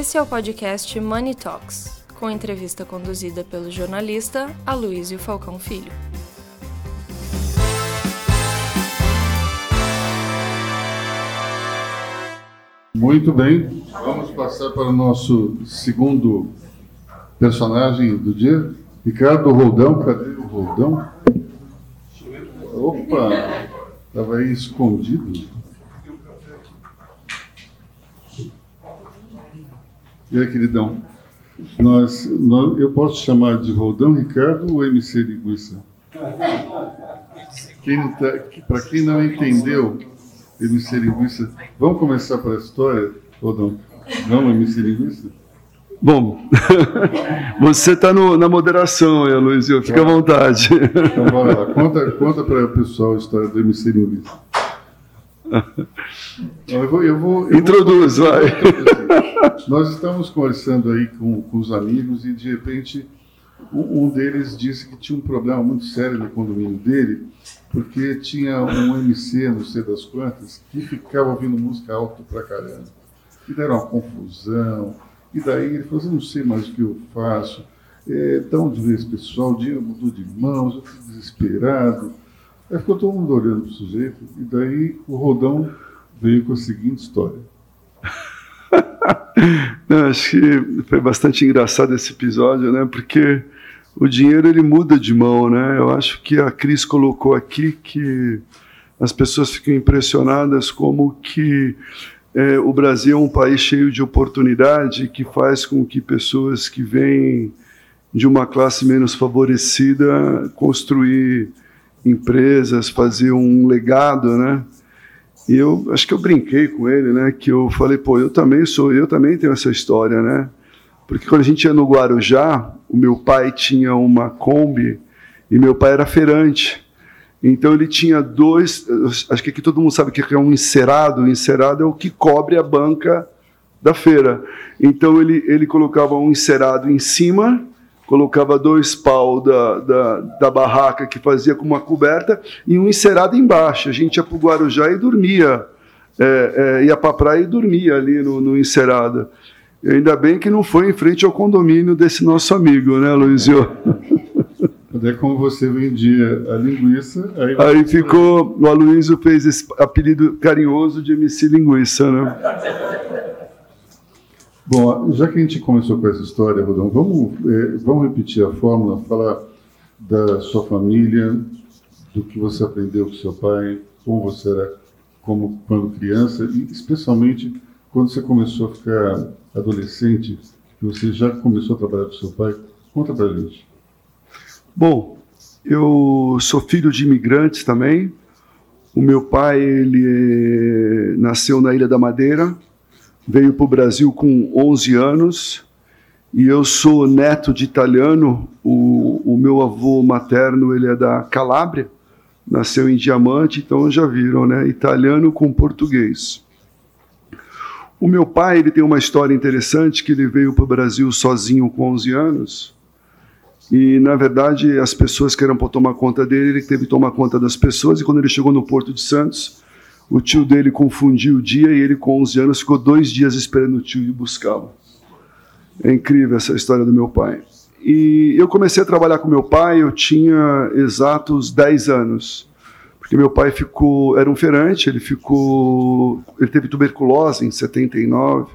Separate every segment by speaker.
Speaker 1: Esse é o podcast Money Talks, com entrevista conduzida pelo jornalista Aloysio Falcão Filho.
Speaker 2: Muito bem, vamos passar para o nosso segundo personagem do dia, Ricardo Roldão. Cadê o Roldão? Opa, estava aí escondido. E aí, queridão? Nós, nós, eu posso chamar de Roldão Ricardo ou MC Linguiça? Quem tá, Para quem não entendeu, MC Linguiça, vamos começar para a história, Roldão? Vamos, MC Linguiça?
Speaker 3: Bom, você está na moderação, aí, Luizinho, fica à vontade.
Speaker 2: Então, bora lá. Conta, conta para o pessoal a história do MC Linguiça. Eu vou, eu vou, eu
Speaker 3: Introduz, vou... vai.
Speaker 2: Nós estamos conversando aí com, com os amigos e, de repente, um, um deles disse que tinha um problema muito sério no condomínio dele, porque tinha um MC, não sei das quantas, que ficava ouvindo música alto pra caramba. E deram uma confusão. E daí ele falou assim, não sei mais o que eu faço. É, de esse pessoal? O dinheiro mudou de mãos, eu fico desesperado. Aí ficou todo mundo olhando para o sujeito. E daí o Rodão veio com a seguinte história.
Speaker 3: Não, acho que foi bastante engraçado esse episódio, né? Porque o dinheiro ele muda de mão, né? Eu acho que a Cris colocou aqui que as pessoas ficam impressionadas como que é, o Brasil é um país cheio de oportunidade que faz com que pessoas que vêm de uma classe menos favorecida construir empresas, fazer um legado, né? E eu acho que eu brinquei com ele, né? Que eu falei, pô, eu também sou, eu também tenho essa história, né? Porque quando a gente ia no Guarujá, o meu pai tinha uma Kombi e meu pai era feirante. Então ele tinha dois, acho que aqui todo mundo sabe que é um encerado. O encerado é o que cobre a banca da feira. Então ele, ele colocava um encerado em cima, colocava dois pau da, da, da barraca que fazia com uma coberta e um encerado embaixo. A gente ia para o Guarujá e dormia. É, é, ia para a praia e dormia ali no, no encerado. E ainda bem que não foi em frente ao condomínio desse nosso amigo, né, Luizio?
Speaker 2: É como você vendia a linguiça.
Speaker 3: Aí, aí ficou. O Aloysio fez esse apelido carinhoso de MC Linguiça, né?
Speaker 2: Bom, já que a gente começou com essa história, Rodão, vamos, é, vamos repetir a fórmula, falar da sua família, do que você aprendeu com seu pai, como você era como quando criança e especialmente quando você começou a ficar adolescente, que você já começou a trabalhar com seu pai. Conta pra gente.
Speaker 3: Bom, eu sou filho de imigrantes também. O meu pai ele eh, nasceu na Ilha da Madeira, veio para o Brasil com 11 anos e eu sou neto de italiano. O, o meu avô materno ele é da Calábria, nasceu em Diamante, então já viram, né? Italiano com português. O meu pai ele tem uma história interessante que ele veio para o Brasil sozinho com 11 anos e, na verdade, as pessoas que eram para tomar conta dele, ele teve que tomar conta das pessoas. E quando ele chegou no Porto de Santos, o tio dele confundiu o dia e ele, com 11 anos, ficou dois dias esperando o tio ir buscá-lo. É incrível essa história do meu pai. E eu comecei a trabalhar com meu pai, eu tinha exatos 10 anos. Porque meu pai ficou, era um feirante, ele ficou, ele teve tuberculose em 79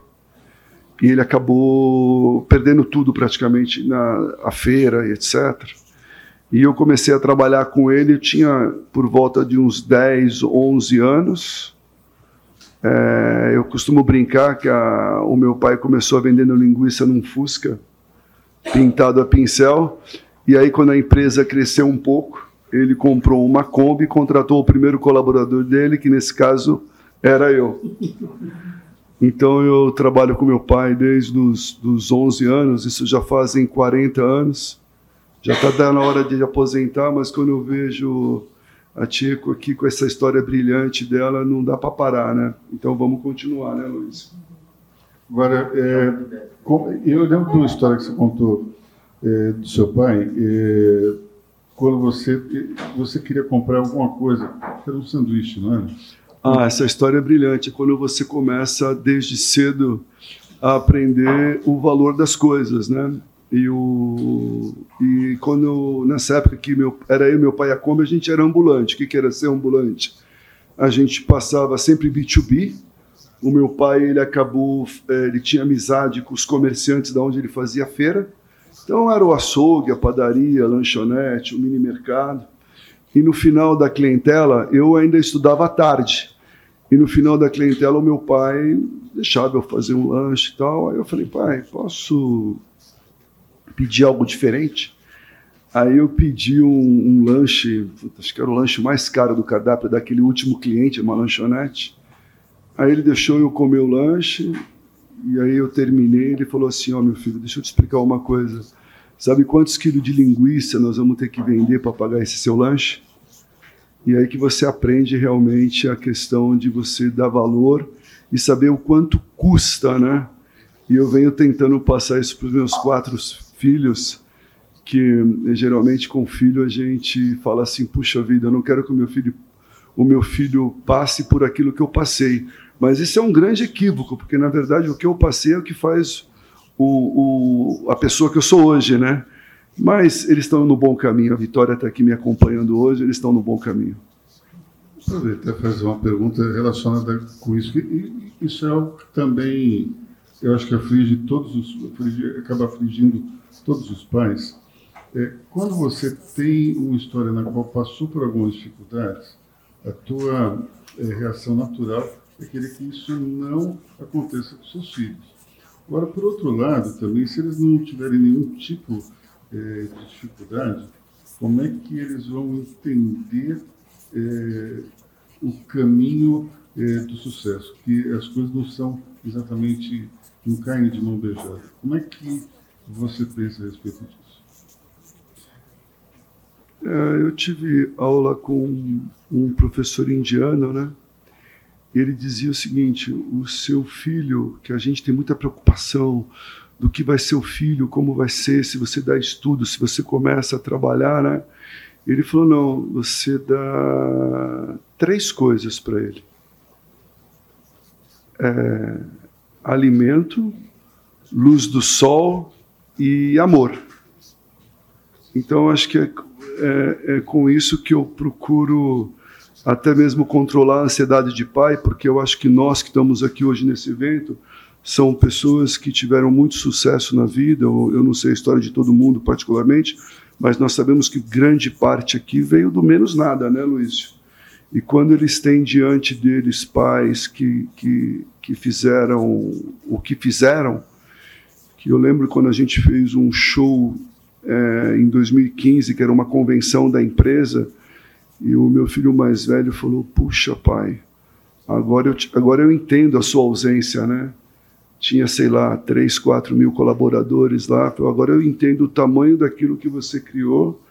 Speaker 3: e ele acabou perdendo tudo praticamente na feira e etc. E eu comecei a trabalhar com ele, eu tinha por volta de uns 10, 11 anos. É, eu costumo brincar que a, o meu pai começou vendendo linguiça num Fusca, pintado a pincel, e aí quando a empresa cresceu um pouco, ele comprou uma Kombi e contratou o primeiro colaborador dele, que nesse caso era eu. Então eu trabalho com meu pai desde os dos 11 anos, isso já fazem 40 anos. Já está dando a hora de aposentar, mas quando eu vejo a Tico aqui com essa história brilhante dela, não dá para parar, né? Então vamos continuar, né, Luiz?
Speaker 2: Agora, é, eu lembro de uma história que você contou é, do seu pai, é, quando você, você queria comprar alguma coisa, era um sanduíche, não era?
Speaker 3: Ah, essa história é brilhante. Quando você começa desde cedo a, a aprender o valor das coisas, né? E, o, e quando nessa época que meu, era eu meu pai a Kombi, a gente era ambulante. O que, que era ser ambulante? A gente passava sempre B2B. O meu pai ele acabou, é, ele tinha amizade com os comerciantes da onde ele fazia feira. Então era o açougue, a padaria, a lanchonete, o mini mercado. E no final da clientela, eu ainda estudava à tarde. E no final da clientela, o meu pai deixava eu fazer um lanche e tal. Aí eu falei, pai, posso pedir algo diferente? Aí eu pedi um, um lanche, acho que era o lanche mais caro do cardápio daquele último cliente, uma lanchonete. Aí ele deixou eu comer o lanche, e aí eu terminei. Ele falou assim: Ó, oh, meu filho, deixa eu te explicar uma coisa. Sabe quantos quilos de linguiça nós vamos ter que vender para pagar esse seu lanche? E aí que você aprende realmente a questão de você dar valor e saber o quanto custa, né? E eu venho tentando passar isso para os meus quatro filhos, que geralmente com filho a gente fala assim, puxa vida, eu não quero que o meu filho o meu filho passe por aquilo que eu passei. Mas isso é um grande equívoco, porque na verdade o que eu passei é o que faz o, o, a pessoa que eu sou hoje, né? Mas eles estão no bom caminho. A Vitória está aqui me acompanhando hoje, eles estão no bom caminho.
Speaker 2: Até fazer uma pergunta relacionada com isso. Isso é algo que também eu acho que aflige todos os, aflige, acaba afligindo todos os pais. É, quando você tem uma história na qual passou por algumas dificuldades, a tua é, reação natural é querer que isso não aconteça com seus filhos. Agora, por outro lado, também, se eles não tiverem nenhum tipo é, de dificuldade, como é que eles vão entender é, o caminho é, do sucesso? Que as coisas não são exatamente, não caem de mão beijada. Como é que você pensa a respeito disso?
Speaker 3: É, eu tive aula com um professor indiano, né? Ele dizia o seguinte: o seu filho, que a gente tem muita preocupação do que vai ser o filho, como vai ser, se você dá estudo, se você começa a trabalhar, né? Ele falou: não, você dá três coisas para ele: é, alimento, luz do sol e amor. Então, acho que é, é, é com isso que eu procuro até mesmo controlar a ansiedade de pai, porque eu acho que nós que estamos aqui hoje nesse evento são pessoas que tiveram muito sucesso na vida. Eu não sei a história de todo mundo particularmente, mas nós sabemos que grande parte aqui veio do menos nada, né, Luiz? E quando eles têm diante deles pais que, que, que fizeram o que fizeram, que eu lembro quando a gente fez um show é, em 2015, que era uma convenção da empresa, e o meu filho mais velho falou: Puxa, pai, agora eu, agora eu entendo a sua ausência, né? tinha, sei lá, 3, 4 mil colaboradores lá. Agora eu entendo o tamanho daquilo que você criou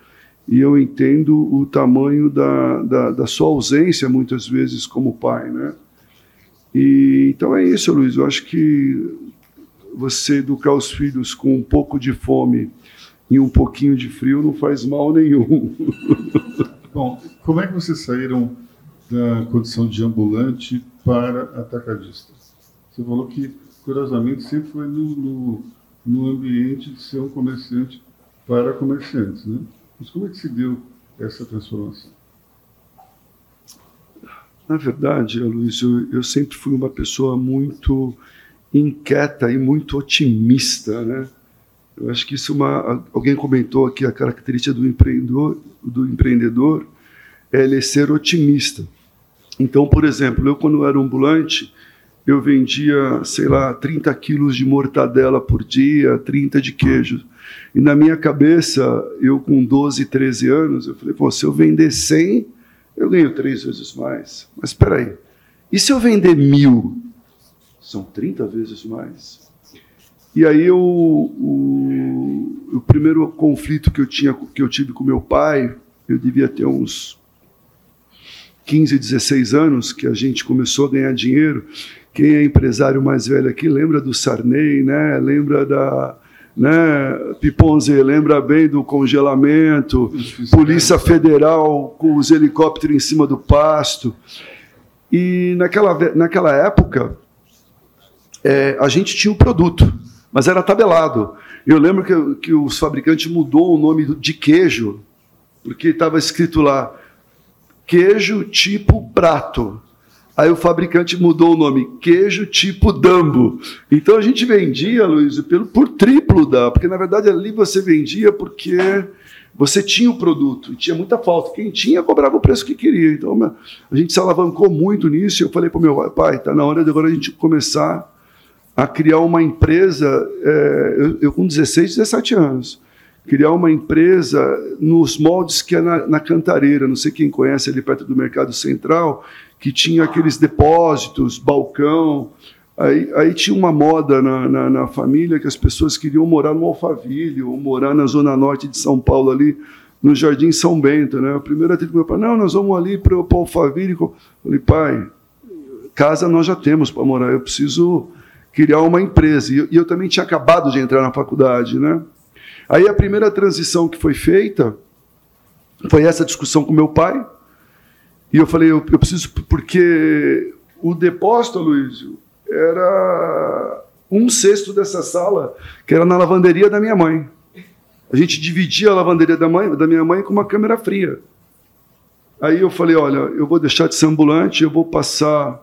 Speaker 3: e eu entendo o tamanho da, da, da sua ausência, muitas vezes, como pai, né? E, então é isso, Luiz. Eu acho que você educar os filhos com um pouco de fome e um pouquinho de frio não faz mal nenhum.
Speaker 2: Bom, como é que vocês saíram da condição de ambulante para atacadista? Você falou que curiosamente, sempre foi no, no, no ambiente de ser um comerciante para comerciantes. Né? Mas como é que se deu essa transformação?
Speaker 3: Na verdade, Luiz, eu, eu sempre fui uma pessoa muito inquieta e muito otimista, né? Eu acho que isso é uma. Alguém comentou aqui a característica do empreendedor, do empreendedor é ele ser otimista. Então, por exemplo, eu quando era ambulante, eu vendia, sei lá, 30 quilos de mortadela por dia, 30 de queijo. E na minha cabeça, eu com 12, 13 anos, eu falei, pô, se eu vender 100, eu ganho três vezes mais. Mas espera aí, e se eu vender mil? São 30 vezes mais. E aí eu, o, o primeiro conflito que eu, tinha, que eu tive com meu pai, eu devia ter uns 15, 16 anos, que a gente começou a ganhar dinheiro, quem é empresário mais velho aqui lembra do Sarney, né? Lembra da né? Piponze lembra bem do congelamento, Polícia Federal com os helicópteros em cima do pasto. E naquela, naquela época, é, a gente tinha o produto, mas era tabelado. Eu lembro que, que os fabricantes mudou o nome de queijo, porque estava escrito lá queijo tipo prato. Aí o fabricante mudou o nome, queijo tipo Dambo. Então a gente vendia, Luiz, pelo, por triplo da, porque na verdade ali você vendia porque você tinha o produto tinha muita falta. Quem tinha cobrava o preço que queria. Então a gente se alavancou muito nisso. E eu falei para o meu pai, está na hora de agora a gente começar a criar uma empresa. É, eu, eu, com 16, 17 anos, criar uma empresa nos moldes que é na, na Cantareira. Não sei quem conhece ali perto do Mercado Central que tinha aqueles depósitos, balcão. Aí, aí tinha uma moda na, na, na, família que as pessoas queriam morar no Alphaville ou morar na zona norte de São Paulo, ali no Jardim São Bento. Né? A primeira que meu pai, não, nós vamos ali para o Alphaville. Eu falei, pai, casa nós já temos para morar, eu preciso criar uma empresa. E e eu também tinha acabado de entrar na faculdade. Né? Aí a primeira transição que foi feita foi essa discussão com meu pai, e eu falei, eu, eu preciso, porque o depósito, Luiz, era um sexto dessa sala, que era na lavanderia da minha mãe. A gente dividia a lavanderia da, mãe, da minha mãe com uma câmera fria. Aí eu falei, olha, eu vou deixar de ser ambulante, eu vou passar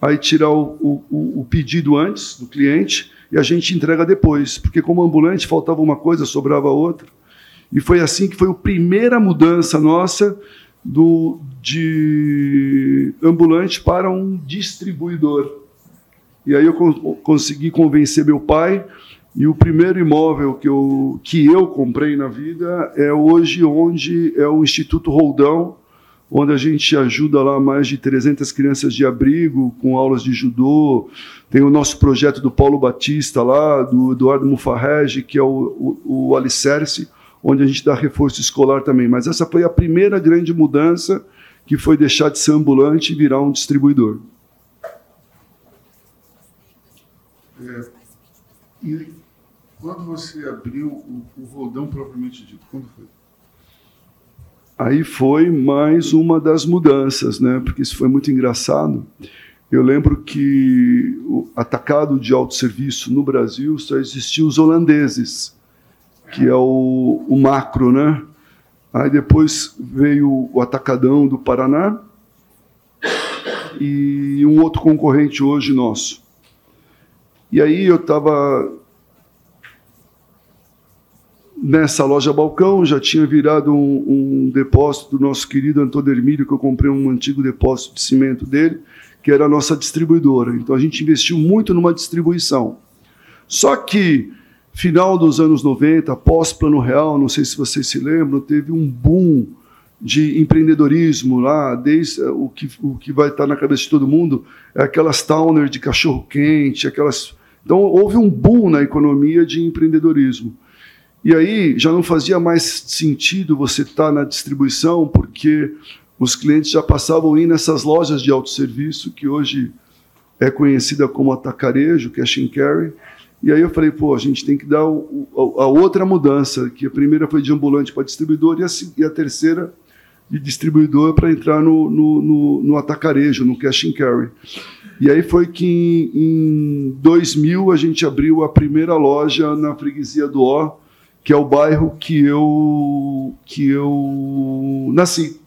Speaker 3: aí tirar o, o, o, pedido antes do cliente e a gente entrega depois, porque como ambulante faltava uma coisa, sobrava outra. E foi assim que foi a primeira mudança nossa do, de ambulante para um distribuidor. E aí eu consegui convencer meu pai e o primeiro imóvel que eu, que eu comprei na vida é hoje onde é o Instituto Roldão, onde a gente ajuda lá mais de 300 crianças de abrigo com aulas de judô. Tem o nosso projeto do Paulo Batista lá, do Eduardo Mufarrege, que é o, o, o Alicerce, onde a gente dá reforço escolar também. Mas essa foi a primeira grande mudança que foi deixar de ser ambulante e virar um distribuidor.
Speaker 2: É, e quando você abriu o, o propriamente dito, quando foi?
Speaker 3: Aí foi mais uma das mudanças, né? Porque isso foi muito engraçado. Eu lembro que o atacado de autosserviço no Brasil só existiam os holandeses que é o, o macro, né? Aí depois veio o Atacadão do Paraná e um outro concorrente hoje nosso. E aí eu estava nessa loja balcão, já tinha virado um, um, depósito do nosso querido Antônio Hermílio, que eu comprei um antigo depósito de cimento dele, que era a nossa distribuidora. Então a gente investiu muito numa distribuição. Só que final dos anos 90, pós-Plano Real, não sei se vocês se lembram, teve um boom de empreendedorismo lá, desde eh, o que, o que vai estar na cabeça de todo mundo, é aquelas towner de cachorro-quente, aquelas... Então, houve um boom na economia de empreendedorismo. E aí já não fazia mais sentido você estar na distribuição, porque os clientes já passavam ir nessas lojas de autosserviço, que hoje é conhecida como atacarejo, cash and carry, e aí eu falei, pô, a gente tem que dar o, a, a, outra mudança, que a primeira foi de ambulante para distribuidor e a, e a terceira de distribuidor para entrar no, no, no, no, atacarejo, no cash and carry. E aí foi que em, em 2000 a gente abriu a primeira loja na freguesia do Ó, que é o bairro que eu, que eu nasci.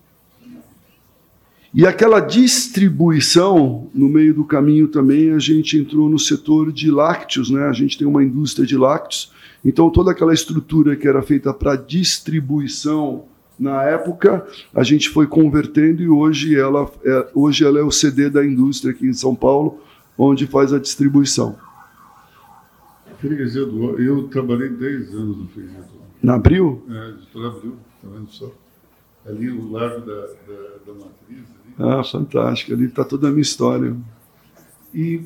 Speaker 3: E aquela distribuição, no meio do caminho também, a gente entrou no setor de lácteos, né? a gente tem uma indústria de lácteos, então toda aquela estrutura que era feita para distribuição na época, a gente foi convertendo e hoje ela, é, hoje ela é o CD da indústria aqui em São Paulo, onde faz a distribuição.
Speaker 2: Freguesia do eu trabalhei 10 anos no Freguesia do
Speaker 3: Na Abril?
Speaker 2: É, editora Abril, tá vendo só? Ali o Largo da, da, da Matriz,
Speaker 3: ah, fantástico. Ali está toda a minha história.
Speaker 2: E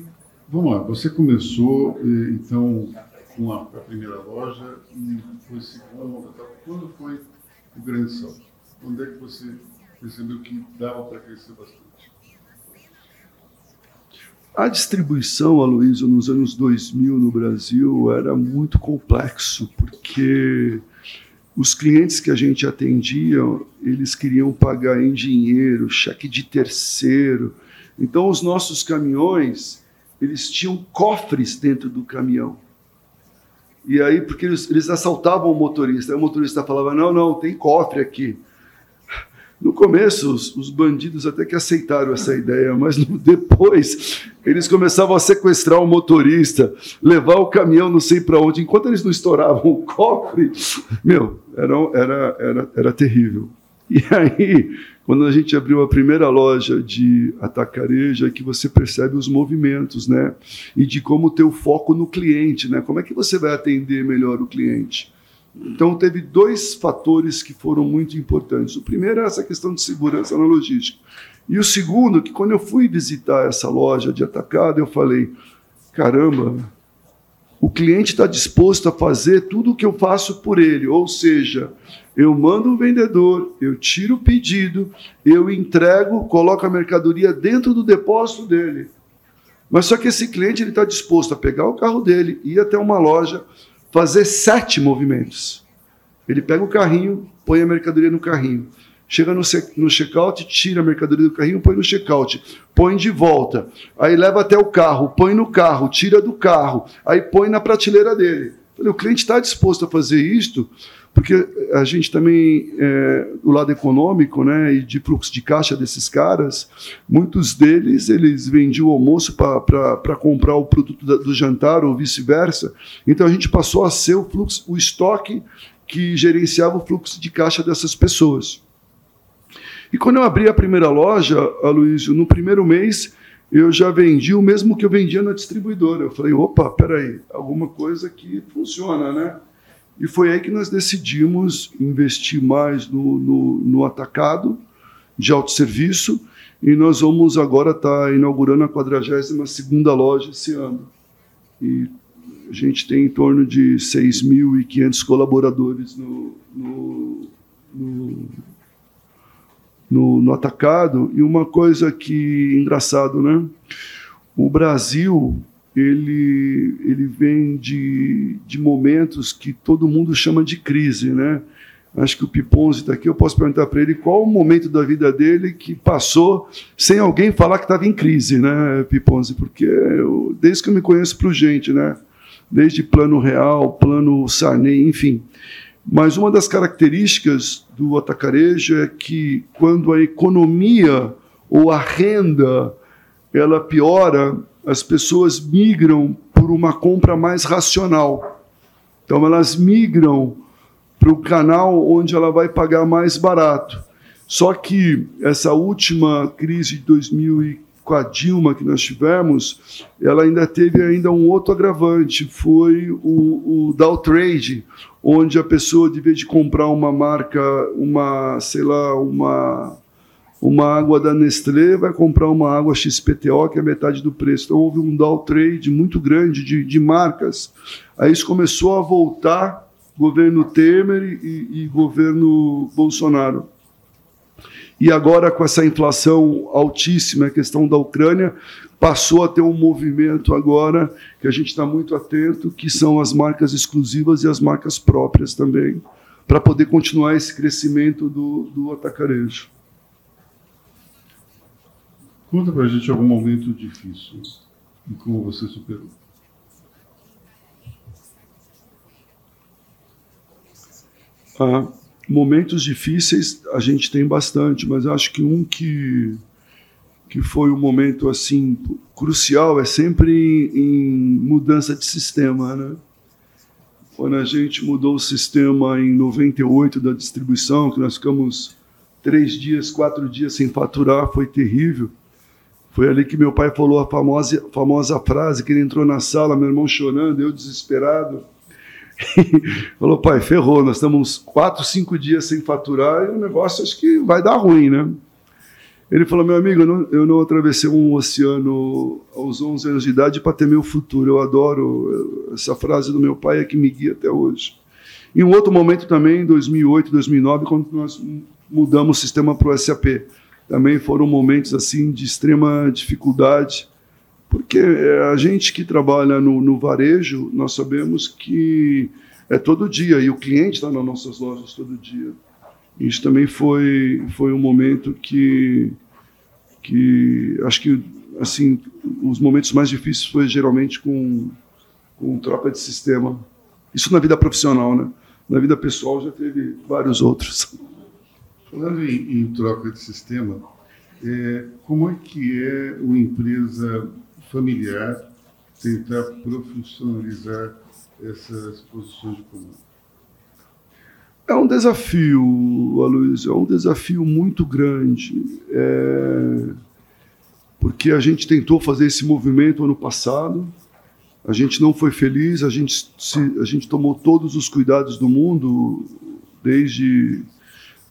Speaker 2: vamos lá, você começou então com a, a primeira loja e foi segunda. Tá? Quando foi o grande salto? Quando é que você percebeu que dava para crescer bastante?
Speaker 3: A distribuição, Aloysio, nos anos 2000 no Brasil era muito complexo, porque os clientes que a gente atendia, eles queriam pagar em dinheiro, cheque de terceiro. Então, os nossos caminhões, eles tinham cofres dentro do caminhão. E aí, porque eles, eles assaltavam o motorista, aí o motorista falava: Não, não, tem cofre aqui. No começo, os, os, bandidos até que aceitaram essa ideia, mas depois eles começavam a sequestrar o motorista, levar o caminhão não sei para onde, enquanto eles não estouravam o cofre. Meu, era, era, era, era terrível. E aí, quando a gente abriu a primeira loja de atacarejo, é que você percebe os movimentos, né? E de como ter o foco no cliente, né? Como é que você vai atender melhor o cliente? Então, teve dois fatores que foram muito importantes. O primeiro é essa questão de segurança na logística. E o segundo, que quando eu fui visitar essa loja de atacado, eu falei: caramba, o cliente está disposto a fazer tudo o que eu faço por ele, ou seja, eu mando o vendedor, eu tiro o pedido, eu entrego, coloco a mercadoria dentro do depósito dele. Mas só que esse cliente está disposto a pegar o carro dele, ir até uma loja, fazer sete movimentos. Ele pega o carrinho, põe a mercadoria no carrinho. Chega no, no check-out, tira a mercadoria do carrinho, põe no check-out, põe de volta. Aí leva até o carro, põe no carro, tira do carro, aí põe na prateleira dele. O cliente está disposto a fazer isto porque a gente também, é, do lado econômico, né, e de fluxo de caixa desses caras, muitos deles, eles vendiam o almoço para comprar o produto do jantar ou vice-versa. Então a gente passou a ser o fluxo, o estoque que gerenciava o fluxo de caixa dessas pessoas. E quando eu abri a primeira loja, Aloysio, no primeiro mês, eu já vendi o mesmo que eu vendia na distribuidora. Eu falei, opa, peraí, alguma coisa que funciona, né? E foi aí que nós decidimos investir mais no, no, no atacado de autosserviço e nós vamos agora estar tá inaugurando a 42 loja esse ano. E a gente tem em torno de 6.500 colaboradores no, no, no, no, no atacado. E uma coisa que engraçado, né? O Brasil ele, ele vem de, de momentos que todo mundo chama de crise, né? Acho que o Piponzi está aqui, eu posso perguntar para ele qual o momento da vida dele que passou sem alguém falar que estava em crise, né, Piponzi? Porque eu, desde que eu me conheço por gente, né? Desde plano real, plano Sarney, enfim. Mas uma das características do atacarejo é que quando a economia ou a renda ela piora, as pessoas migram por uma compra mais racional. Então, elas migram para o canal onde ela vai pagar mais barato. Só que essa última crise de 2000 com a Dilma que nós tivemos, ela ainda teve ainda um outro agravante, foi o, o Dow Trade, onde a pessoa, devia de comprar uma marca, uma, sei lá, uma uma água da Nestlé vai comprar uma água XPTO, que é metade do preço. Então houve um down trade muito grande de, de marcas. Aí isso começou a voltar, governo Temer e, e governo Bolsonaro. E agora, com essa inflação altíssima, a questão da Ucrânia, passou a ter um movimento agora que a gente está muito atento, que são as marcas exclusivas e as marcas próprias também, para poder continuar esse crescimento do, do atacarejo.
Speaker 2: Conta pra gente algum momento difícil e como você superou.
Speaker 3: Ah, momentos difíceis a gente tem bastante, mas acho que um que, que foi um momento assim crucial é sempre em, em mudança de sistema, né? Quando a gente mudou o sistema em 98 da distribuição, que nós ficamos três dias, quatro dias sem faturar, foi terrível. Foi ali que meu pai falou a famosa, famosa frase, que ele entrou na sala, meu irmão chorando, eu desesperado. falou, pai, ferrou, nós estamos quatro, cinco dias sem faturar e o negócio acho que vai dar ruim, né? Ele falou, meu amigo, eu não, eu não atravessei um oceano aos 11 anos de idade para ter meu futuro. Eu adoro essa frase do meu pai, é que me guia até hoje. Em um outro momento também, em 2008, 2009, quando nós mudamos o sistema para o SAP também foram momentos assim de extrema dificuldade, porque é, a gente que trabalha no, no varejo, nós sabemos que é todo dia e o cliente está nas nossas lojas todo dia. Isso também foi foi um momento que que acho que assim os momentos mais difíceis foi geralmente com, com troca de sistema. Isso na vida profissional, né? Na vida pessoal já teve vários outros.
Speaker 2: Falando em, em troca de sistema, é, como é que é uma empresa familiar tentar profissionalizar essas posições de comando?
Speaker 3: É um desafio, Aloysio, é um desafio muito grande. É... Porque a gente tentou fazer esse movimento ano passado, a gente não foi feliz, a gente, se, a gente tomou todos os cuidados do mundo, desde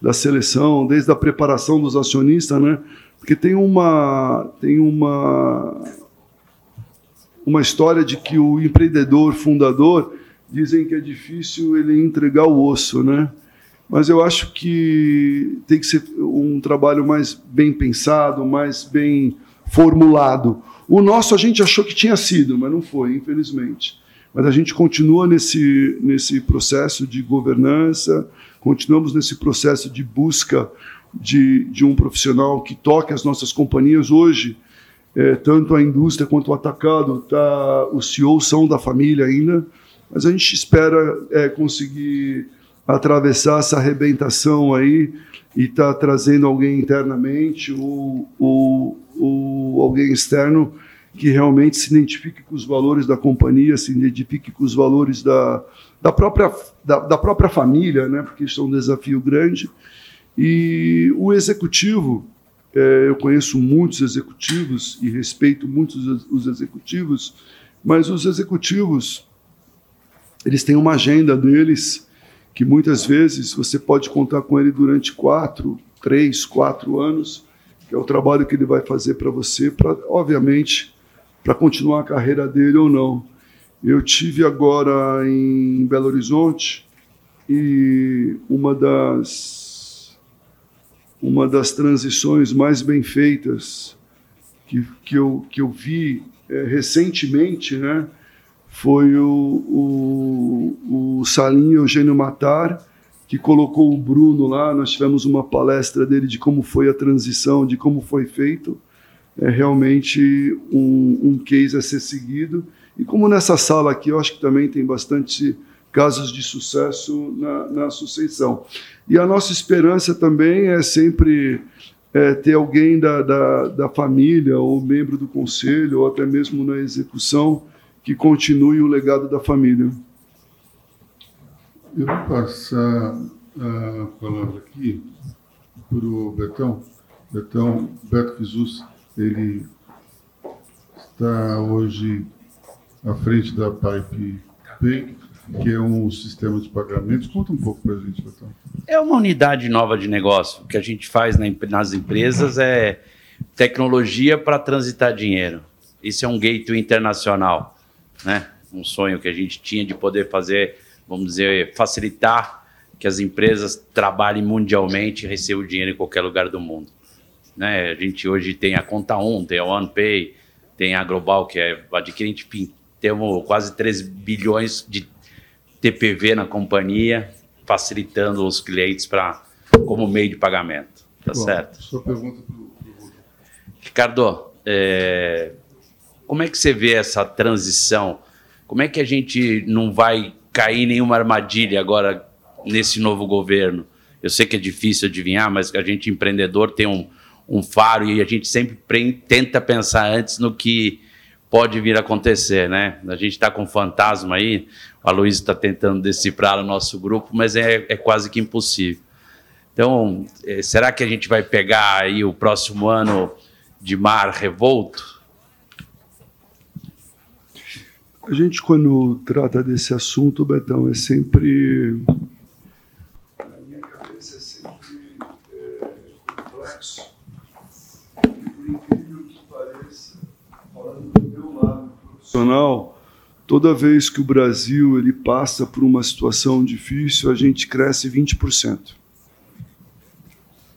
Speaker 3: da seleção, desde a preparação dos acionistas, né? Porque tem uma, tem uma, uma história de que o empreendedor, fundador, dizem que é difícil ele entregar o osso, né? Mas eu acho que tem que ser um trabalho mais bem pensado, mais bem formulado. O nosso a gente achou que tinha sido, mas não foi, infelizmente. Mas a gente continua nesse, nesse processo de governança, continuamos nesse processo de busca de, de um profissional que toque as nossas companhias. Hoje, é, tanto a indústria quanto o atacado, tá, os CEOs são da família ainda, mas a gente espera é, conseguir atravessar essa arrebentação aí e tá trazendo alguém internamente ou, ou, ou alguém externo que realmente se identifique com os valores da companhia, se identifique com os valores da, da, própria, da, da própria família, né? porque isso é um desafio grande. E o executivo, é, eu conheço muitos executivos e respeito muitos os executivos, mas os executivos eles têm uma agenda deles que muitas vezes você pode contar com ele durante quatro, três, quatro anos, que é o trabalho que ele vai fazer para você, para obviamente para continuar a carreira dele ou não. Eu tive agora em Belo Horizonte e uma das uma das transições mais bem feitas que, que, eu, que eu vi é, recentemente, né? Foi o, o, o Salim Eugênio Matar, que colocou o Bruno lá. Nós tivemos uma palestra dele de como foi a transição, de como foi feito. É realmente um, um case a ser seguido. E como nessa sala aqui, eu acho que também tem bastante casos de sucesso na, na sucessão. E a nossa esperança também é sempre é, ter alguém da, da, da, família, ou membro do conselho, ou até mesmo na execução, que continue o legado da família.
Speaker 2: Eu vou passar a palavra aqui para o Betão. Betão, Beto Fisus, ele está hoje à frente da Pipe Pay, que é um sistema de pagamentos. Conta um pouco para a gente, Betão.
Speaker 4: É uma unidade nova de negócio. O que a gente faz nas empresas é tecnologia para transitar dinheiro. Isso é um gateway internacional, né? Um sonho que a gente tinha de poder fazer, vamos dizer, facilitar que as empresas trabalhem mundialmente e recebam dinheiro em qualquer lugar do mundo. Né? A gente hoje tem a Conta 1, tem a OnePay, tem a Global, que é adquirente, enfim, temos quase 3 bilhões de TPV na companhia, facilitando os clientes para como meio de pagamento. Tá Bom, certo?
Speaker 2: Sua pergunta para o
Speaker 4: Ricardo, é, como é que você vê essa transição? Como é que a gente não vai cair em nenhuma armadilha agora nesse novo governo? Eu sei que é difícil adivinhar, mas a gente empreendedor tem um, um faro e a gente sempre tenta pensar antes no que pode vir a acontecer, né? A gente está com um fantasma aí, a Luísa está tentando decifrar o nosso grupo, mas é, é quase que impossível. Então, é, será que a gente vai pegar aí o próximo ano de mar revolto?
Speaker 3: A gente, quando trata desse assunto, Betão, é sempre. Na minha cabeça é sempre é, complexo. Por incrível que pareça, falando do meu lado profissional, toda vez que o Brasil ele passa por uma situação difícil, a gente cresce 20%.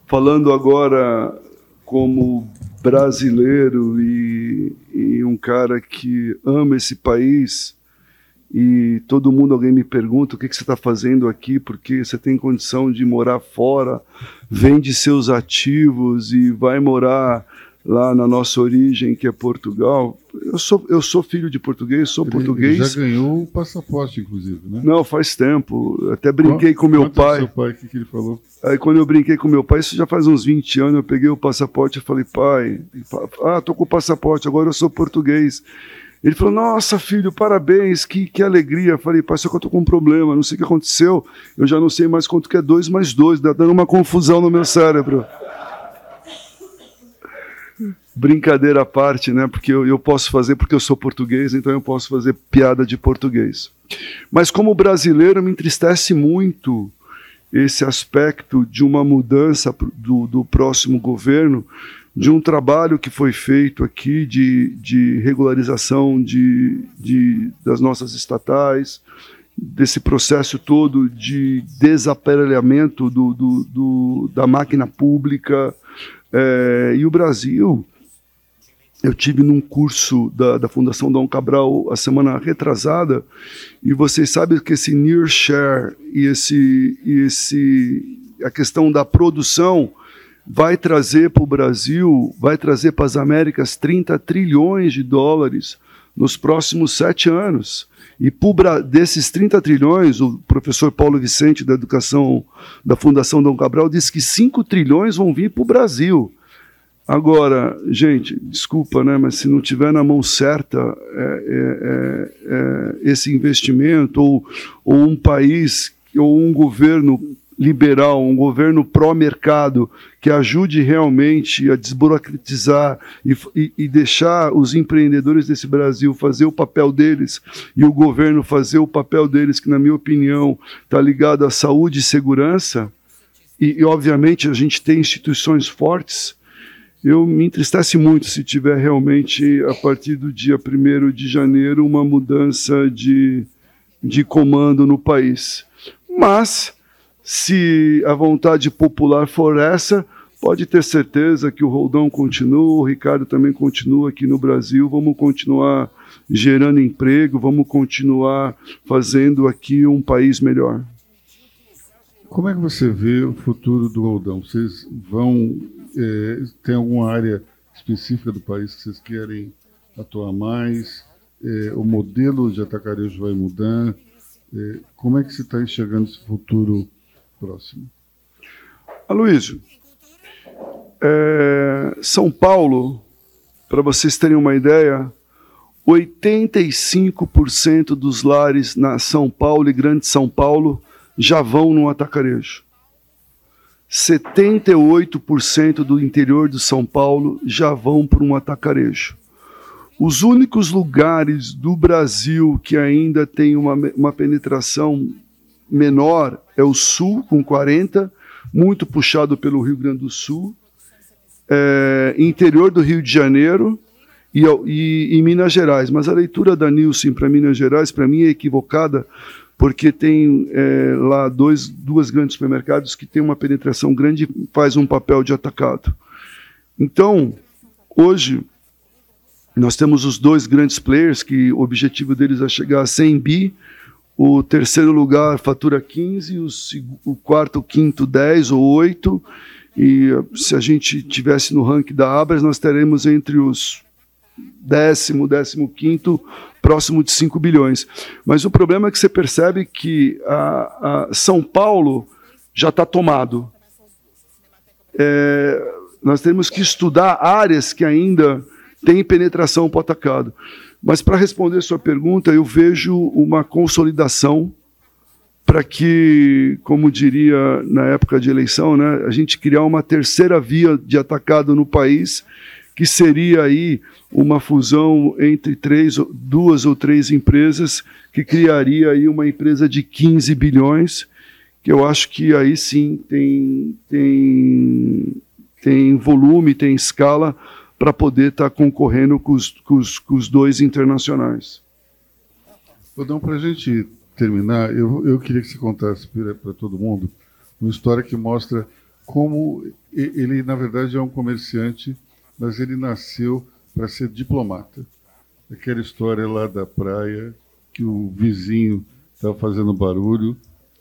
Speaker 3: Falando agora como brasileiro e, e, um cara que ama esse país e todo mundo alguém me pergunta o que, que você está fazendo aqui? Porque você tem condição de morar fora? Vende seus ativos e vai morar lá na nossa origem que é Portugal eu sou, eu sou filho de português, sou
Speaker 2: Ele
Speaker 3: português.
Speaker 2: já ganhou o passaporte, inclusive, né?
Speaker 3: Não, faz tempo. Até brinquei com meu
Speaker 2: do
Speaker 3: pai.
Speaker 2: seu pai, o que, que ele falou?
Speaker 3: Aí quando eu brinquei com meu pai, isso já faz uns 20 anos, eu peguei o passaporte e falei, pai, ah, tô com o passaporte, agora eu sou português. Ele falou, nossa, filho, parabéns, que, que alegria. Eu falei, pai, só que eu tô com um problema, não sei o que aconteceu, eu já não sei mais quanto que é dois mais dois, tá dando uma confusão no meu cérebro. Brincadeira à parte, né? Porque eu, eu posso fazer porque eu sou português, então eu posso fazer piada de português. Mas como brasileiro, me entristece muito esse aspecto de uma mudança do, do próximo governo, de um trabalho que foi feito aqui de, de regularização de, de, das nossas estatais, desse processo todo de desaparelhamento do, do, do da máquina pública. É, e o Brasil, eu tive num curso da, da Fundação Dom Cabral a semana retrasada, e vocês sabem que esse near share e esse, e esse a questão da produção vai trazer para o Brasil, vai trazer para as Américas 30 trilhões de dólares nos próximos sete anos. E desses 30 trilhões, o professor Paulo Vicente, da Educação da Fundação Dom Cabral, disse que 5 trilhões vão vir para o Brasil. Agora, gente, desculpa, né, mas se não tiver na mão certa é, é, é, esse investimento, ou, ou um país, ou um governo liberal, um governo pró-mercado que ajude realmente a desburocratizar e, e, e, deixar os empreendedores desse Brasil fazer o papel deles e o governo fazer o papel deles, que na minha opinião está ligado à saúde e segurança, e, e obviamente a gente tem instituições fortes, eu me entristece muito se tiver realmente, a partir do dia 1 de janeiro, uma mudança de, de comando no país. Mas se a vontade popular for essa, pode ter certeza que o Roldão continua, o Ricardo também continua aqui no Brasil. Vamos continuar gerando emprego, vamos continuar fazendo aqui um país melhor.
Speaker 2: Como é que você vê o futuro do Roldão? Vocês vão. É, tem alguma área específica do país que vocês querem atuar mais? É, o modelo de atacarejo vai mudar? É, como é que você está enxergando esse futuro próximo.
Speaker 3: Aloysio, São Paulo, para vocês terem uma ideia, 85% dos lares na São Paulo e Grande São Paulo já vão no atacarejo. 78% do interior de São Paulo já vão para um atacarejo. Os únicos lugares do Brasil que ainda tem uma, uma penetração menor é o Sul, com 40, muito puxado pelo Rio Grande do Sul, é, interior do Rio de Janeiro e, e, e Minas Gerais. Mas a leitura da Nilson para Minas Gerais, para mim, é equivocada, porque tem é, lá dois, duas grandes supermercados que têm uma penetração grande e faz um papel de atacado. Então, hoje, nós temos os dois grandes players que o objetivo deles é chegar a 100 bi, o terceiro lugar fatura 15, o, o quarto, o quinto 10 ou 8. E se a gente tivesse no ranking da Abras, nós teremos entre os décimo, décimo quinto, próximo de 5 bilhões. Mas o problema é que você percebe que a, a São Paulo já está tomado. É, nós temos que estudar áreas que ainda têm penetração para o atacado. Mas para responder sua pergunta, eu vejo uma consolidação para que, como diria na época de eleição, né, a gente criar uma terceira via de atacado no país, que seria aí uma fusão entre três, duas ou três empresas, que criaria aí uma empresa de 15 bilhões, que eu acho que aí sim tem, tem, tem volume, tem escala para poder estar tá concorrendo com os, com, os, com os, dois internacionais.
Speaker 2: Rodão, para a gente terminar, eu, eu queria que você contasse para todo mundo uma história que mostra como ele, na verdade, é um comerciante, mas ele nasceu para ser diplomata. Aquela história lá da praia, que o vizinho estava fazendo barulho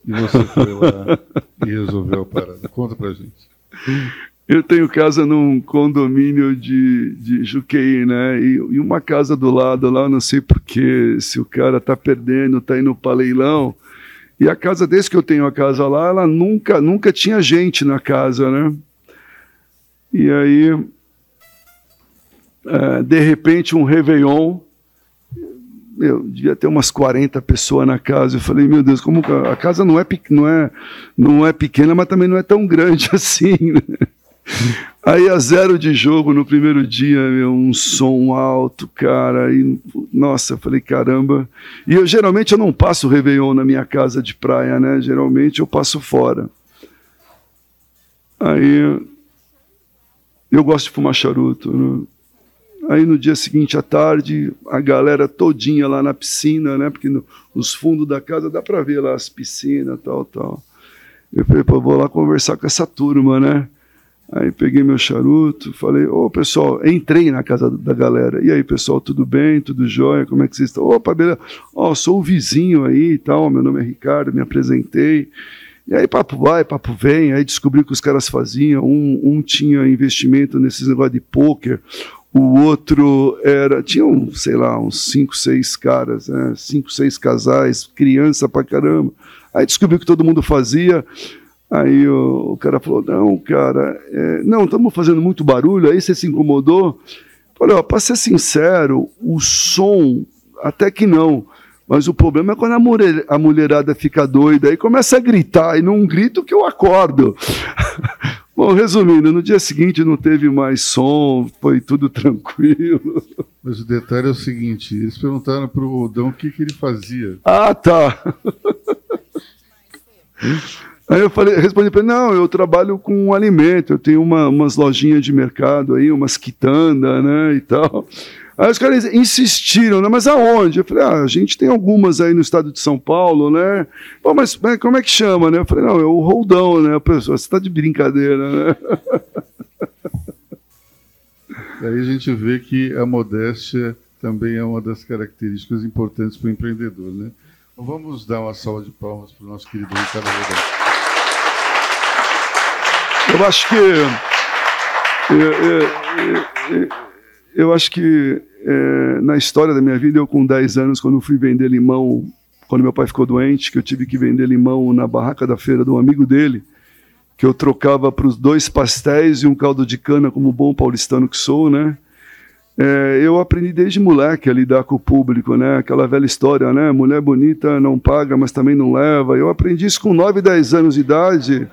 Speaker 2: e você foi lá e resolveu a parada. Conta para gente.
Speaker 3: Eu tenho casa num condomínio de, de Juqueí, né? E, e uma casa do lado lá, não sei porquê, se o cara tá perdendo, tá indo para leilão. E a casa, desde que eu tenho a casa lá, ela nunca, nunca tinha gente na casa, né? E aí, é, de repente, um Réveillon, eu devia ter umas 40 pessoas na casa. Eu falei, meu Deus, como a casa não é, não é, não é pequena, mas também não é tão grande assim. Né? Aí a zero de jogo no primeiro dia, meu, um som alto, cara. E, nossa, eu falei, caramba. E eu geralmente eu não passo Réveillon na minha casa de praia, né? Geralmente eu passo fora. Aí eu gosto de fumar charuto. Né? Aí no dia seguinte à tarde, a galera todinha lá na piscina, né? Porque no, nos fundos da casa dá para ver lá as piscinas, tal, tal. Eu falei, pô, vou lá conversar com essa turma, né? Aí peguei meu charuto, falei, ô pessoal, entrei na casa da galera. E aí, pessoal, tudo bem? Tudo jóia? Como é que vocês estão? Opa, beleza. Ó, sou o vizinho aí e tal, meu nome é Ricardo, me apresentei. E aí, papo vai, papo vem. Aí descobri o que os caras faziam. Um, um tinha investimento nesses negócios de pôquer, o outro era. Tinha, um, sei lá, uns cinco, seis caras, né? cinco, seis casais, criança pra caramba. Aí descobri o que todo mundo fazia. Aí o, o cara falou: Não, cara, é, não, estamos fazendo muito barulho. Aí você se incomodou. Falei: Ó, para ser sincero, o som, até que não. Mas o problema é quando a, mulher, a mulherada fica doida e começa a gritar, e não grito que eu acordo. Bom, resumindo, no dia seguinte não teve mais som, foi tudo tranquilo.
Speaker 2: Mas o detalhe é o seguinte: eles perguntaram para o Rodão o que, que ele fazia.
Speaker 3: Ah, tá. Aí eu falei, respondi para ele, não, eu trabalho com alimento, eu tenho uma, umas lojinhas de mercado aí, umas quitandas, né, e tal. Aí os caras insistiram, né, mas aonde? Eu falei, ah, a gente tem algumas aí no estado de São Paulo, né? Pô, mas, como é que chama, né? Eu falei, não, é o Roldão, né? A pessoa, você está de brincadeira, né?
Speaker 2: Aí a gente vê que a modéstia também é uma das características importantes para o empreendedor, né? Então vamos dar uma salva de palmas para o nosso querido Ricardo Roldão.
Speaker 3: Eu acho que. Eu, eu, eu, eu acho que é, na história da minha vida, eu com 10 anos, quando fui vender limão, quando meu pai ficou doente, que eu tive que vender limão na barraca da feira de um amigo dele, que eu trocava para os dois pastéis e um caldo de cana, como bom paulistano que sou, né? É, eu aprendi desde moleque a lidar com o público, né? Aquela velha história, né? Mulher bonita não paga, mas também não leva. Eu aprendi isso com 9, 10 anos de idade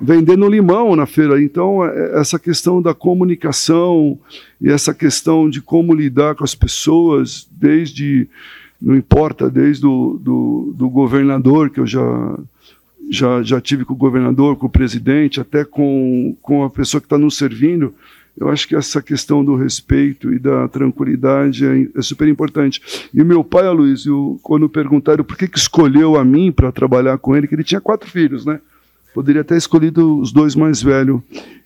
Speaker 3: vendendo limão na feira. Então, é, essa questão da comunicação e essa questão de como lidar com as pessoas, desde, não importa, desde o do, do governador, que eu já, já, já tive com o governador, com o presidente, até com, com a pessoa que está nos servindo, eu acho que essa questão do respeito e da tranquilidade é, é super importante. E meu pai, Aloysio, quando perguntaram por que, que escolheu a mim para trabalhar com ele, que ele tinha quatro filhos, né? Poderia ter escolhido os dois mais velhos.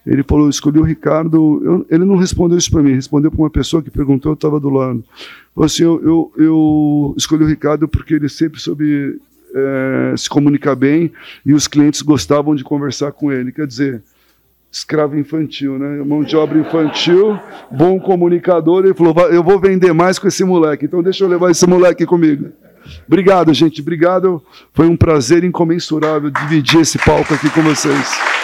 Speaker 3: Ele falou, escolhi o Ricardo. Eu, ele não respondeu isso para mim, respondeu para uma pessoa que perguntou, eu estava do lado. Falou assim, eu, eu, eu, escolhi o Ricardo porque ele sempre soube é, se comunicar bem e os clientes gostavam de conversar com ele. Quer dizer, escravo infantil, né? Mão de obra infantil, bom comunicador. Ele falou, eu vou vender mais com esse moleque, então deixa eu levar esse moleque comigo. Obrigado, gente. Obrigado. Foi um prazer incomensurável dividir esse palco aqui com vocês.